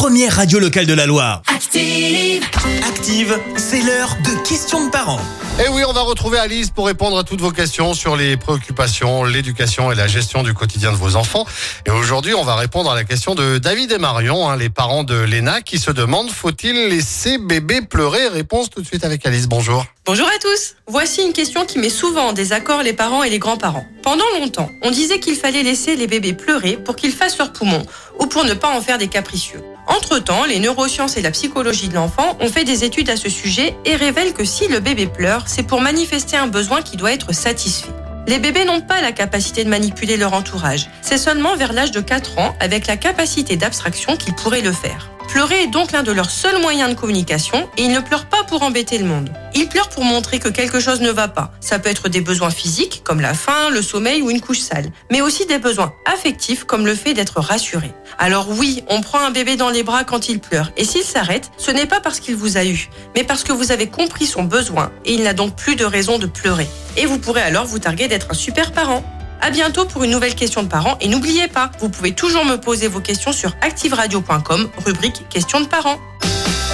première radio locale de la Loire. Active. Active, c'est l'heure de questions de parents. Et oui, on va retrouver Alice pour répondre à toutes vos questions sur les préoccupations, l'éducation et la gestion du quotidien de vos enfants. Et aujourd'hui, on va répondre à la question de David et Marion, hein, les parents de Léna, qui se demandent faut-il laisser bébé pleurer? Réponse tout de suite avec Alice. Bonjour. Bonjour à tous. Voici une question qui met souvent en désaccord les parents et les grands-parents. Pendant longtemps, on disait qu'il fallait laisser les bébés pleurer pour qu'ils fassent leurs poumons ou pour ne pas en faire des capricieux. Entre-temps, les neurosciences et la psychologie de l'enfant ont fait des études à ce sujet et révèlent que si le bébé pleure, c'est pour manifester un besoin qui doit être satisfait. Les bébés n'ont pas la capacité de manipuler leur entourage. C'est seulement vers l'âge de 4 ans, avec la capacité d'abstraction, qu'ils pourraient le faire. Pleurer est donc l'un de leurs seuls moyens de communication et ils ne pleurent pas pour embêter le monde. Ils pleurent pour montrer que quelque chose ne va pas. Ça peut être des besoins physiques comme la faim, le sommeil ou une couche sale, mais aussi des besoins affectifs comme le fait d'être rassuré. Alors oui, on prend un bébé dans les bras quand il pleure et s'il s'arrête, ce n'est pas parce qu'il vous a eu, mais parce que vous avez compris son besoin et il n'a donc plus de raison de pleurer. Et vous pourrez alors vous targuer d'être un super parent. À bientôt pour une nouvelle question de parents et n'oubliez pas, vous pouvez toujours me poser vos questions sur activeradio.com, rubrique questions de parents.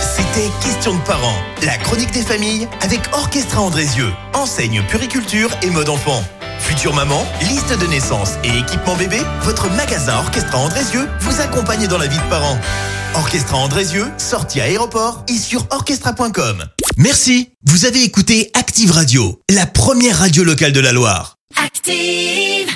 C'était Questions de parents, la chronique des familles avec Orchestra Andrézieux, enseigne puriculture et mode enfant. Future maman, liste de naissance et équipement bébé, votre magasin Orchestra Andrézieux vous accompagne dans la vie de parents. Orchestra Andrézieux, sortie à aéroport et sur orchestra.com. Merci, vous avez écouté Active Radio, la première radio locale de la Loire. Active.